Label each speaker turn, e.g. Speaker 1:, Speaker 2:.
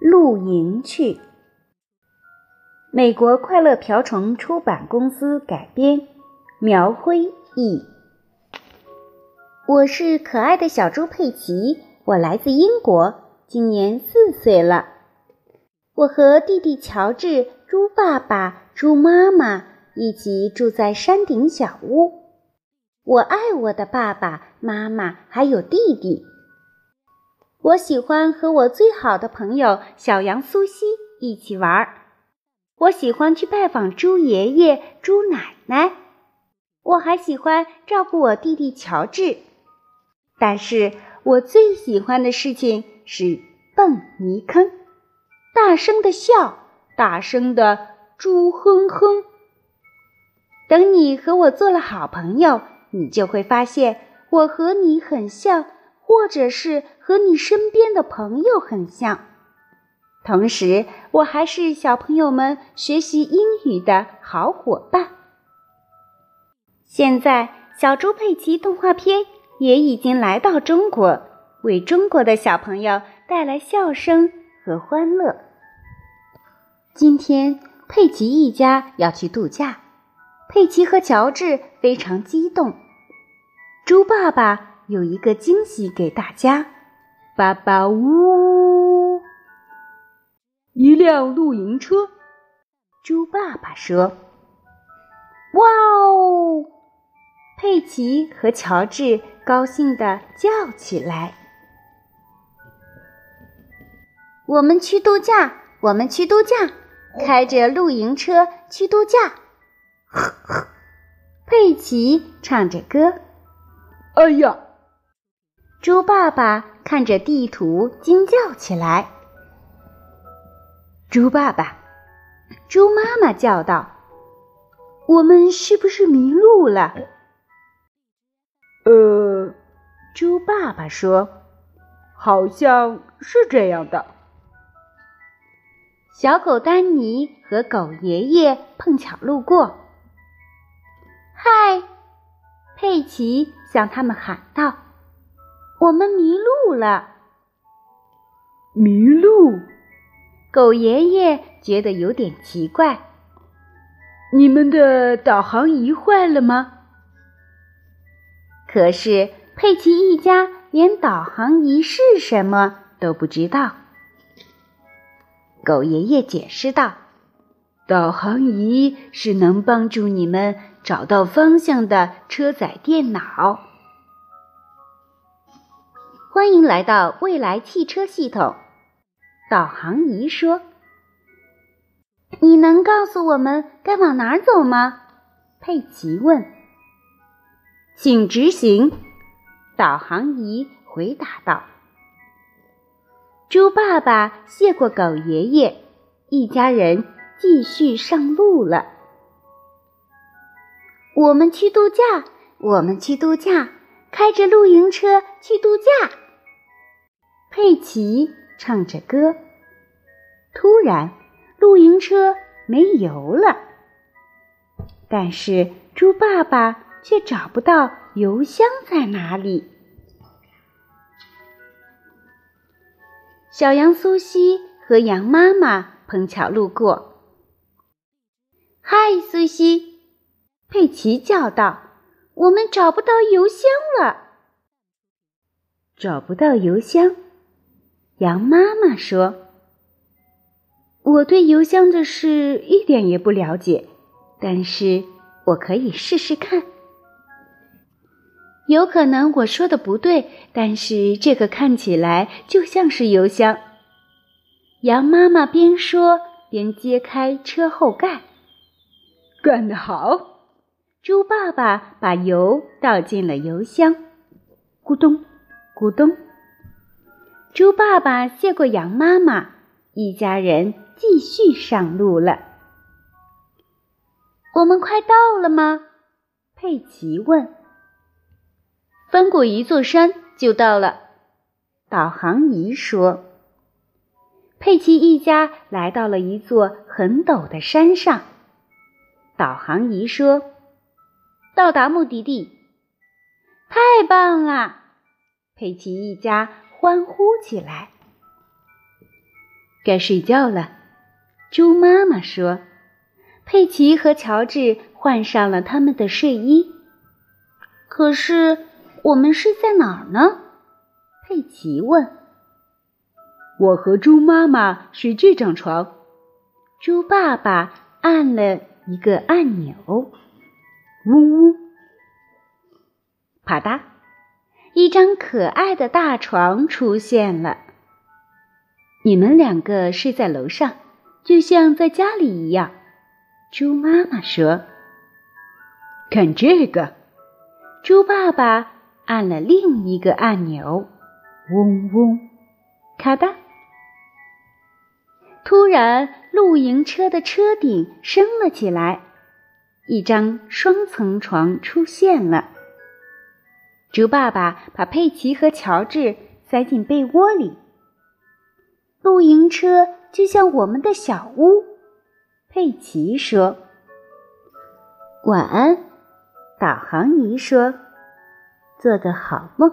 Speaker 1: 露营去。美国快乐瓢虫出版公司改编，苗辉译。我是可爱的小猪佩奇，我来自英国，今年四岁了。我和弟弟乔治、猪爸爸、猪妈妈一起住在山顶小屋。我爱我的爸爸妈妈还有弟弟。我喜欢和我最好的朋友小羊苏西一起玩儿。我喜欢去拜访猪爷爷、猪奶奶，我还喜欢照顾我弟弟乔治。但是我最喜欢的事情是蹦泥坑，大声的笑，大声的猪哼哼。等你和我做了好朋友，你就会发现我和你很像，或者是和你身边的朋友很像。同时，我还是小朋友们学习英语的好伙伴。现在，小猪佩奇动画片也已经来到中国，为中国的小朋友带来笑声和欢乐。今天，佩奇一家要去度假，佩奇和乔治非常激动。猪爸爸有一个惊喜给大家，爸爸呜。
Speaker 2: 一辆露营车，
Speaker 1: 猪爸爸说：“哇哦！”佩奇和乔治高兴地叫起来：“我们去度假，我们去度假，开着露营车去度假。”呵呵，佩奇唱着歌。
Speaker 2: 哎呀！
Speaker 1: 猪爸爸看着地图惊叫起来。猪爸爸，猪妈妈叫道：“我们是不是迷路了？”
Speaker 2: 呃，
Speaker 1: 猪爸爸说：“
Speaker 2: 好像是这样的。”
Speaker 1: 小狗丹尼和狗爷爷碰巧路过。嗨，佩奇向他们喊道：“我们迷路了。”
Speaker 2: 迷路。
Speaker 1: 狗爷爷觉得有点奇怪，
Speaker 2: 你们的导航仪坏了吗？
Speaker 1: 可是佩奇一家连导航仪是什么都不知道。狗爷爷解释道：“
Speaker 2: 导航仪是能帮助你们找到方向的车载电脑。”
Speaker 1: 欢迎来到未来汽车系统。导航仪说：“你能告诉我们该往哪儿走吗？”佩奇问。“请执行。”导航仪回答道。猪爸爸谢过狗爷爷，一家人继续上路了。我们去度假，我们去度假，开着露营车去度假。佩奇。唱着歌，突然，露营车没油了。但是猪爸爸却找不到油箱在哪里。小羊苏西和羊妈妈碰巧路过。“嗨，苏西！”佩奇叫道，“我们找不到油箱了。”找不到油箱。羊妈妈说：“我对邮箱的事一点也不了解，但是我可以试试看。有可能我说的不对，但是这个看起来就像是邮箱。”羊妈妈边说边揭开车后盖。
Speaker 2: “干得好！”
Speaker 1: 猪爸爸把油倒进了油箱，咕咚，咕咚。猪爸爸谢过羊妈妈，一家人继续上路了。我们快到了吗？佩奇问。翻过一座山就到了，导航仪说。佩奇一家来到了一座很陡的山上，
Speaker 2: 导航仪说：“到达目的地。”
Speaker 1: 太棒了！
Speaker 2: 佩奇一家欢呼起来。该睡觉了，猪妈妈说。佩奇和乔治换上了他们的睡衣。
Speaker 1: 可是我们睡在哪儿呢？
Speaker 2: 佩奇问。我和猪妈妈睡这张床。猪爸爸按了一个按钮，嗡嗡，啪嗒，一张可爱的大床出现了。你们两个睡在楼上，就像在家里一样。猪妈妈说：“看这个。”猪爸爸按了另一个按钮，嗡嗡，咔嗒。突然，露营车的车顶升了起来，一张双层床出现了。猪爸爸把佩奇和乔治塞进被窝里。
Speaker 1: 露营车就像我们的小屋，
Speaker 2: 佩奇说。晚安，导航仪说：“做个好梦。”